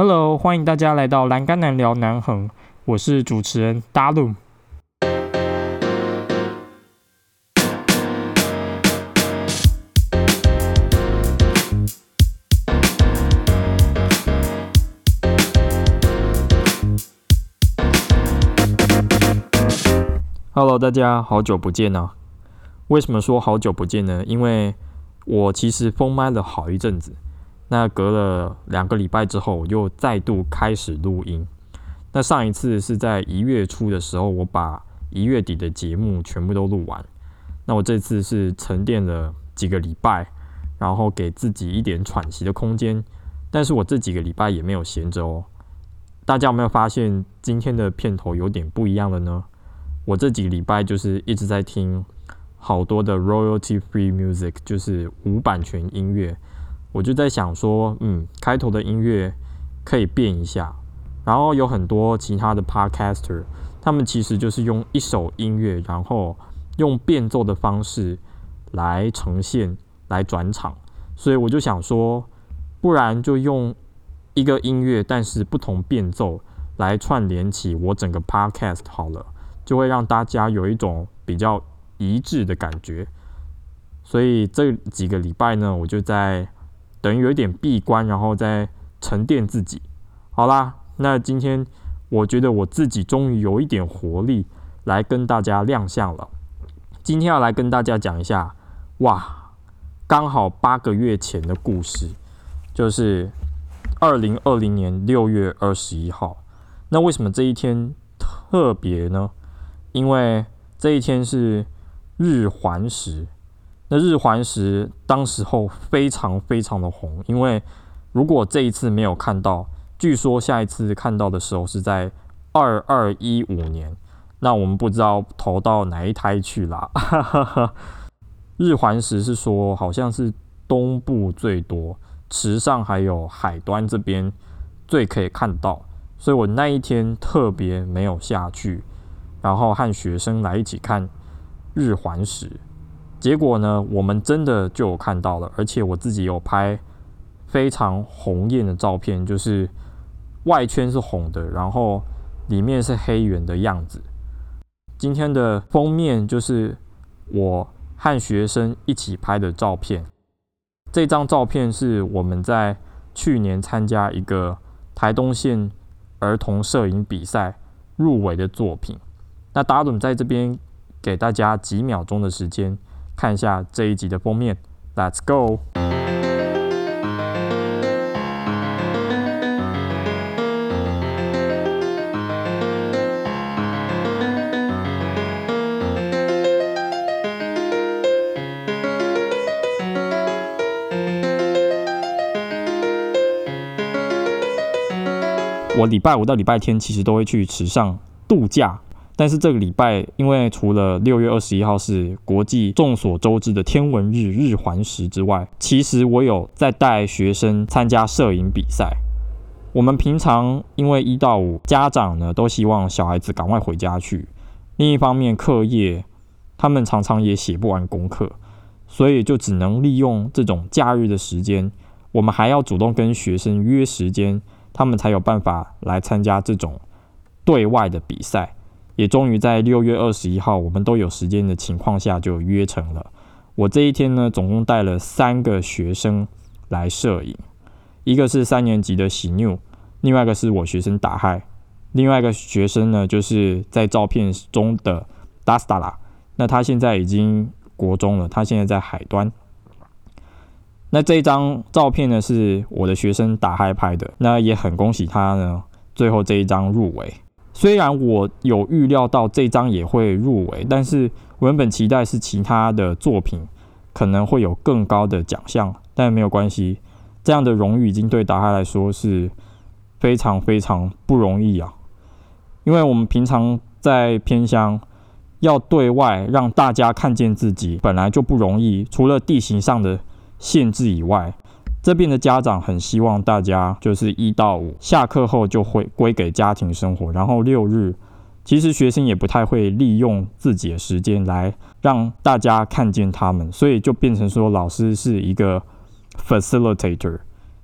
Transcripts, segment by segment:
Hello，欢迎大家来到栏杆男聊南横，我是主持人 Dalu。Hello，大家好久不见啊！为什么说好久不见呢？因为我其实封麦了好一阵子。那隔了两个礼拜之后，我又再度开始录音。那上一次是在一月初的时候，我把一月底的节目全部都录完。那我这次是沉淀了几个礼拜，然后给自己一点喘息的空间。但是我这几个礼拜也没有闲着哦。大家有没有发现今天的片头有点不一样了呢？我这几个礼拜就是一直在听好多的 royalty free music，就是无版权音乐。我就在想说，嗯，开头的音乐可以变一下，然后有很多其他的 podcaster，他们其实就是用一首音乐，然后用变奏的方式来呈现、来转场，所以我就想说，不然就用一个音乐，但是不同变奏来串联起我整个 podcast 好了，就会让大家有一种比较一致的感觉。所以这几个礼拜呢，我就在。等于有一点闭关，然后再沉淀自己。好啦，那今天我觉得我自己终于有一点活力来跟大家亮相了。今天要来跟大家讲一下，哇，刚好八个月前的故事，就是二零二零年六月二十一号。那为什么这一天特别呢？因为这一天是日环食。那日环食当时候非常非常的红，因为如果这一次没有看到，据说下一次看到的时候是在二二一五年，那我们不知道投到哪一胎去啦。日环食是说好像是东部最多，池上还有海端这边最可以看到，所以我那一天特别没有下去，然后和学生来一起看日环食。结果呢，我们真的就有看到了，而且我自己有拍非常红艳的照片，就是外圈是红的，然后里面是黑圆的样子。今天的封面就是我和学生一起拍的照片。这张照片是我们在去年参加一个台东县儿童摄影比赛入围的作品。那达伦在这边给大家几秒钟的时间。看一下这一集的封面，Let's go。我礼拜五到礼拜天其实都会去池上度假。但是这个礼拜，因为除了六月二十一号是国际众所周知的天文日日环食之外，其实我有在带学生参加摄影比赛。我们平常因为一到五家长呢都希望小孩子赶快回家去，另一方面课业他们常常也写不完功课，所以就只能利用这种假日的时间，我们还要主动跟学生约时间，他们才有办法来参加这种对外的比赛。也终于在六月二十一号，我们都有时间的情况下就约成了。我这一天呢，总共带了三个学生来摄影，一个是三年级的喜妞，另外一个是我学生打嗨，另外一个学生呢，就是在照片中的达斯达拉那他现在已经国中了，他现在在海端。那这一张照片呢，是我的学生打嗨拍的，那也很恭喜他呢，最后这一张入围。虽然我有预料到这张也会入围，但是我原本期待是其他的作品可能会有更高的奖项，但没有关系，这样的荣誉已经对达哈来说是非常非常不容易啊！因为我们平常在偏乡要对外让大家看见自己本来就不容易，除了地形上的限制以外。这边的家长很希望大家就是一到五下课后就会归给家庭生活，然后六日其实学生也不太会利用自己的时间来让大家看见他们，所以就变成说老师是一个 facilitator，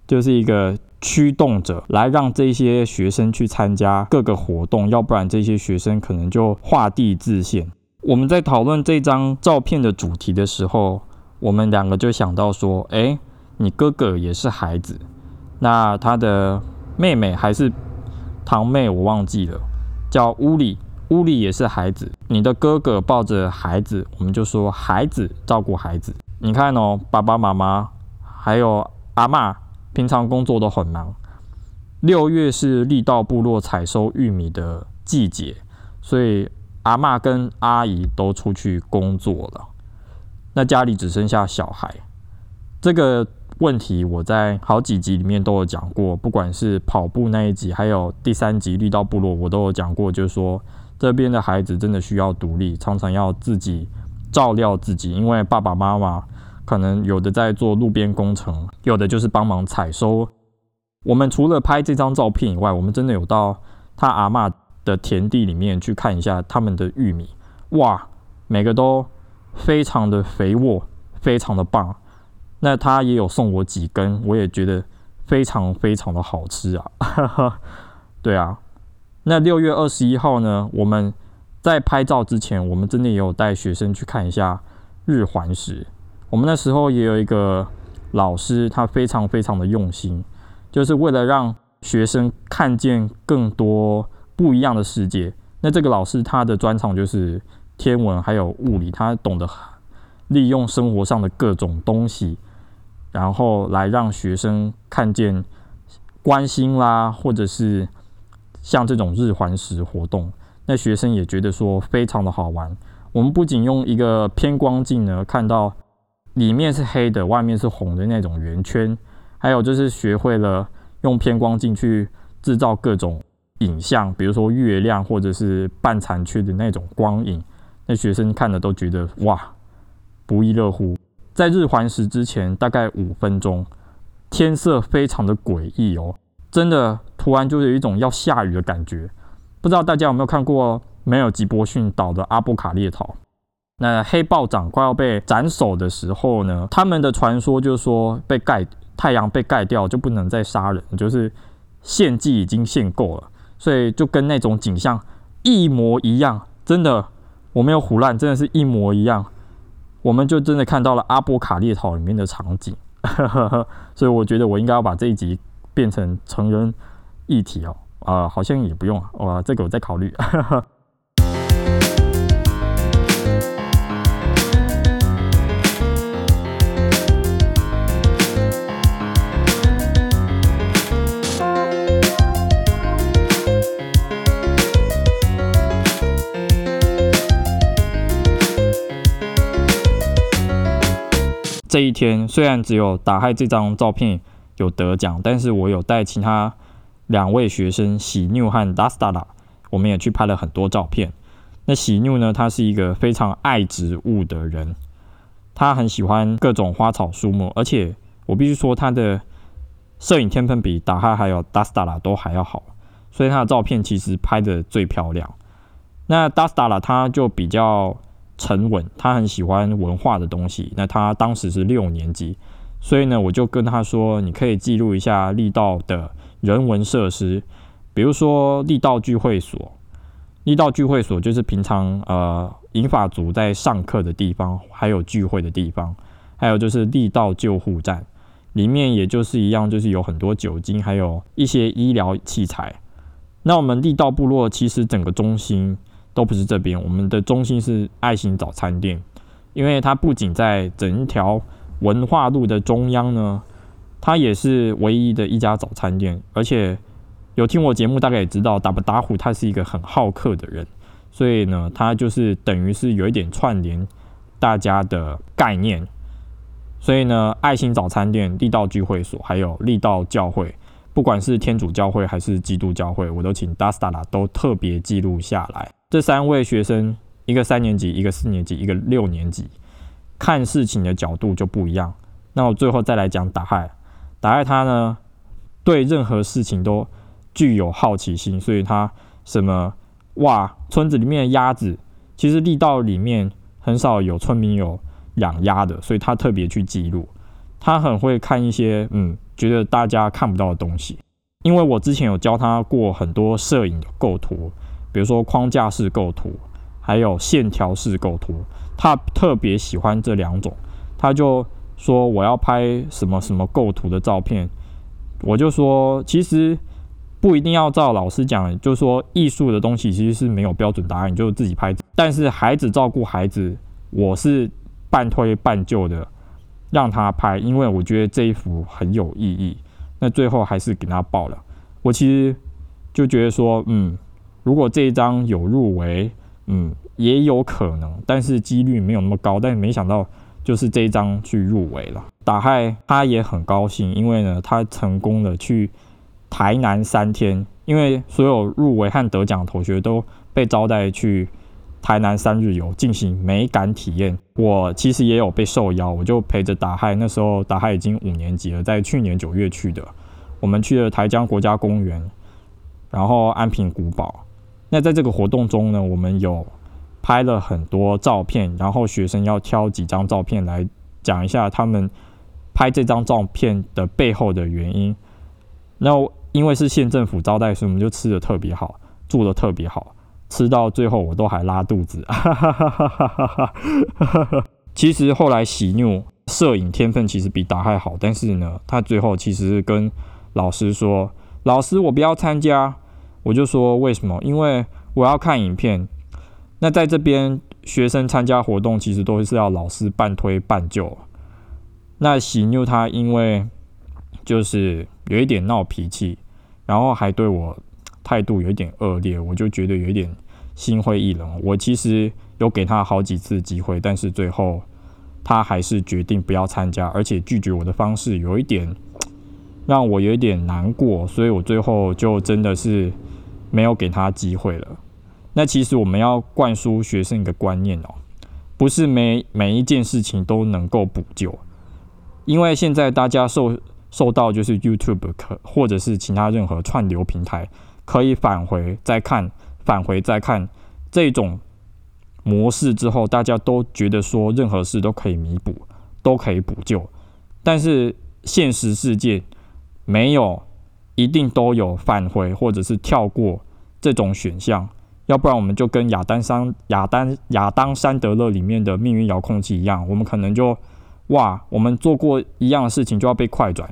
就是一个驱动者，来让这些学生去参加各个活动，要不然这些学生可能就画地自限。我们在讨论这张照片的主题的时候，我们两个就想到说：，哎，你哥哥也是孩子，那他的妹妹还是堂妹，我忘记了，叫乌里，乌里也是孩子。你的哥哥抱着孩子，我们就说孩子照顾孩子。你看哦，爸爸妈妈还有阿妈，平常工作都很忙。六月是力道部落采收玉米的季节，所以阿妈跟阿姨都出去工作了。那家里只剩下小孩。这个问题我在好几集里面都有讲过，不管是跑步那一集，还有第三集力道部落，我都有讲过，就是说。这边的孩子真的需要独立，常常要自己照料自己，因为爸爸妈妈可能有的在做路边工程，有的就是帮忙采收。我们除了拍这张照片以外，我们真的有到他阿妈的田地里面去看一下他们的玉米，哇，每个都非常的肥沃，非常的棒。那他也有送我几根，我也觉得非常非常的好吃啊，对啊。那六月二十一号呢？我们在拍照之前，我们真的也有带学生去看一下日环食。我们那时候也有一个老师，他非常非常的用心，就是为了让学生看见更多不一样的世界。那这个老师他的专长就是天文还有物理，他懂得利用生活上的各种东西，然后来让学生看见关心啦，或者是。像这种日环食活动，那学生也觉得说非常的好玩。我们不仅用一个偏光镜呢，看到里面是黑的，外面是红的那种圆圈，还有就是学会了用偏光镜去制造各种影像，比如说月亮或者是半残缺的那种光影。那学生看了都觉得哇，不亦乐乎。在日环食之前，大概五分钟，天色非常的诡异哦，真的。突然就有一种要下雨的感觉，不知道大家有没有看过没有吉波逊岛的阿波卡列岛？那黑豹长快要被斩首的时候呢，他们的传说就是说被盖太阳被盖掉就不能再杀人，就是献祭已经献够了，所以就跟那种景象一模一样，真的我没有胡乱，真的是一模一样，我们就真的看到了阿波卡列岛里面的场景，所以我觉得我应该要把这一集变成成人。议题哦，啊，好像也不用啊，哇，这个我在考虑。这一天虽然只有打开这张照片有得奖，但是我有带其他。两位学生喜妞和达斯达拉我们也去拍了很多照片。那喜妞呢，他是一个非常爱植物的人，他很喜欢各种花草树木，而且我必须说，他的摄影天分比达哈还有达斯达拉都还要好，所以他的照片其实拍的最漂亮。那达斯达拉他就比较沉稳，他很喜欢文化的东西。那他当时是六年级，所以呢，我就跟他说，你可以记录一下力道的。人文设施，比如说力道聚会所，力道聚会所就是平常呃银法族在上课的地方，还有聚会的地方，还有就是力道救护站，里面也就是一样，就是有很多酒精，还有一些医疗器材。那我们力道部落其实整个中心都不是这边，我们的中心是爱心早餐店，因为它不仅在整一条文化路的中央呢。它也是唯一的一家早餐店，而且有听我节目，大概也知道打不打虎，他是一个很好客的人，所以呢，他就是等于是有一点串联大家的概念。所以呢，爱心早餐店、力道聚会所，还有力道教会，不管是天主教会还是基督教会，我都请 Dastala 都特别记录下来。这三位学生，一个三年级，一个四年级，一个六年级，看事情的角度就不一样。那我最后再来讲打害。打爱他呢，对任何事情都具有好奇心，所以他什么哇，村子里面的鸭子，其实力道里面很少有村民有养鸭的，所以他特别去记录。他很会看一些嗯觉得大家看不到的东西。因为我之前有教他过很多摄影的构图，比如说框架式构图，还有线条式构图，他特别喜欢这两种。他就说我要拍什么什么构图的照片，我就说其实不一定要照老师讲，就是说艺术的东西其实是没有标准答案，你就自己拍。但是孩子照顾孩子，我是半推半就的让他拍，因为我觉得这一幅很有意义。那最后还是给他报了。我其实就觉得说，嗯，如果这一张有入围，嗯，也有可能，但是几率没有那么高。但是没想到，就是这一张去入围了。打嗨他也很高兴，因为呢，他成功的去台南三天，因为所有入围和得奖同学都被招待去台南三日游进行美感体验。我其实也有被受邀，我就陪着打嗨。那时候打嗨已经五年级了，在去年九月去的。我们去了台江国家公园，然后安平古堡。那在这个活动中呢，我们有拍了很多照片，然后学生要挑几张照片来讲一下他们拍这张照片的背后的原因。那因为是县政府招待，所以我们就吃的特别好，住的特别好，吃到最后我都还拉肚子。其实后来喜怒摄影天分其实比达还好，但是呢，他最后其实跟老师说：“老师，我不要参加。”我就说：“为什么？因为我要看影片。那在这边，学生参加活动其实都是要老师半推半就。那喜妞他因为就是有一点闹脾气，然后还对我态度有一点恶劣，我就觉得有一点心灰意冷。我其实有给他好几次机会，但是最后他还是决定不要参加，而且拒绝我的方式有一点。”让我有一点难过，所以我最后就真的是没有给他机会了。那其实我们要灌输学生一个观念哦，不是每每一件事情都能够补救，因为现在大家受受到就是 YouTube 可或者是其他任何串流平台可以返回再看，返回再看这种模式之后，大家都觉得说任何事都可以弥补，都可以补救，但是现实世界。没有，一定都有返回或者是跳过这种选项，要不然我们就跟亚当山亚当亚当山德勒里面的命运遥控器一样，我们可能就哇，我们做过一样的事情就要被快转。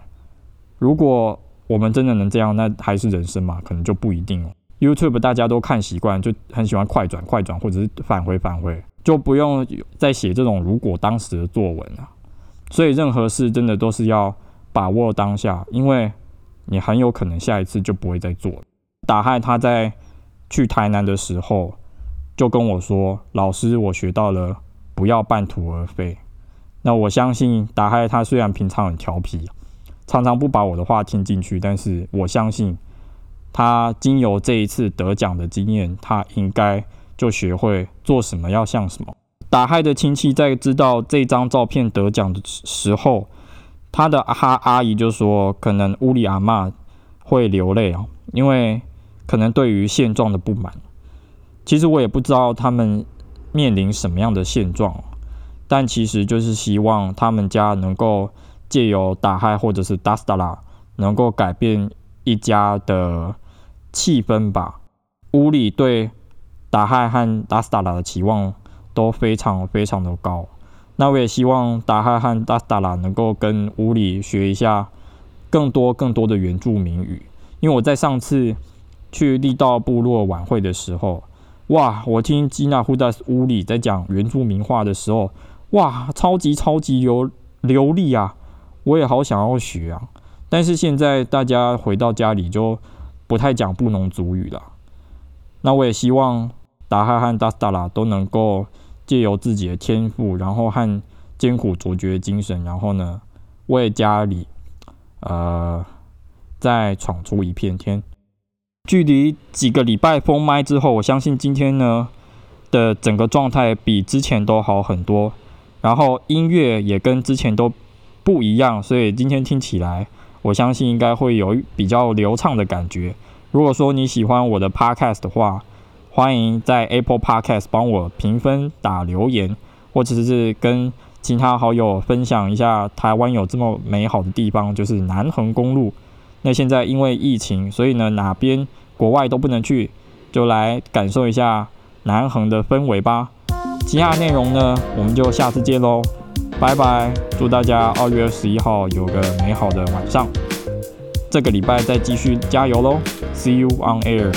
如果我们真的能这样，那还是人生嘛？可能就不一定哦。YouTube 大家都看习惯，就很喜欢快转快转或者是返回返回，就不用再写这种如果当时的作文了。所以任何事真的都是要。把握当下，因为你很有可能下一次就不会再做了。打害他在去台南的时候就跟我说：“老师，我学到了，不要半途而废。”那我相信打害他虽然平常很调皮，常常不把我的话听进去，但是我相信他经由这一次得奖的经验，他应该就学会做什么要像什么。打害的亲戚在知道这张照片得奖的时候。他的哈阿姨就说，可能屋里阿妈会流泪哦，因为可能对于现状的不满。其实我也不知道他们面临什么样的现状，但其实就是希望他们家能够借由打嗨或者是达斯达拉，能够改变一家的气氛吧。乌里对打嗨和达斯达拉的期望都非常非常的高。那我也希望达哈和达斯达拉能够跟屋里学一下更多更多的原住民语，因为我在上次去力道部落晚会的时候，哇，我听基纳呼达屋里在讲原住民话的时候，哇，超级超级流流利啊！我也好想要学啊，但是现在大家回到家里就不太讲布农族语了。那我也希望达哈和达斯达拉都能够。借由自己的天赋，然后和艰苦卓绝的精神，然后呢，为家里，呃，再闯出一片天。距离几个礼拜封麦之后，我相信今天呢的整个状态比之前都好很多，然后音乐也跟之前都不一样，所以今天听起来，我相信应该会有比较流畅的感觉。如果说你喜欢我的 podcast 的话，欢迎在 Apple Podcast 帮我评分、打留言，或者是跟其他好友分享一下台湾有这么美好的地方，就是南横公路。那现在因为疫情，所以呢哪边国外都不能去，就来感受一下南横的氛围吧。其他内容呢，我们就下次见喽，拜拜！祝大家二月十一号有个美好的晚上，这个礼拜再继续加油喽！See you on air。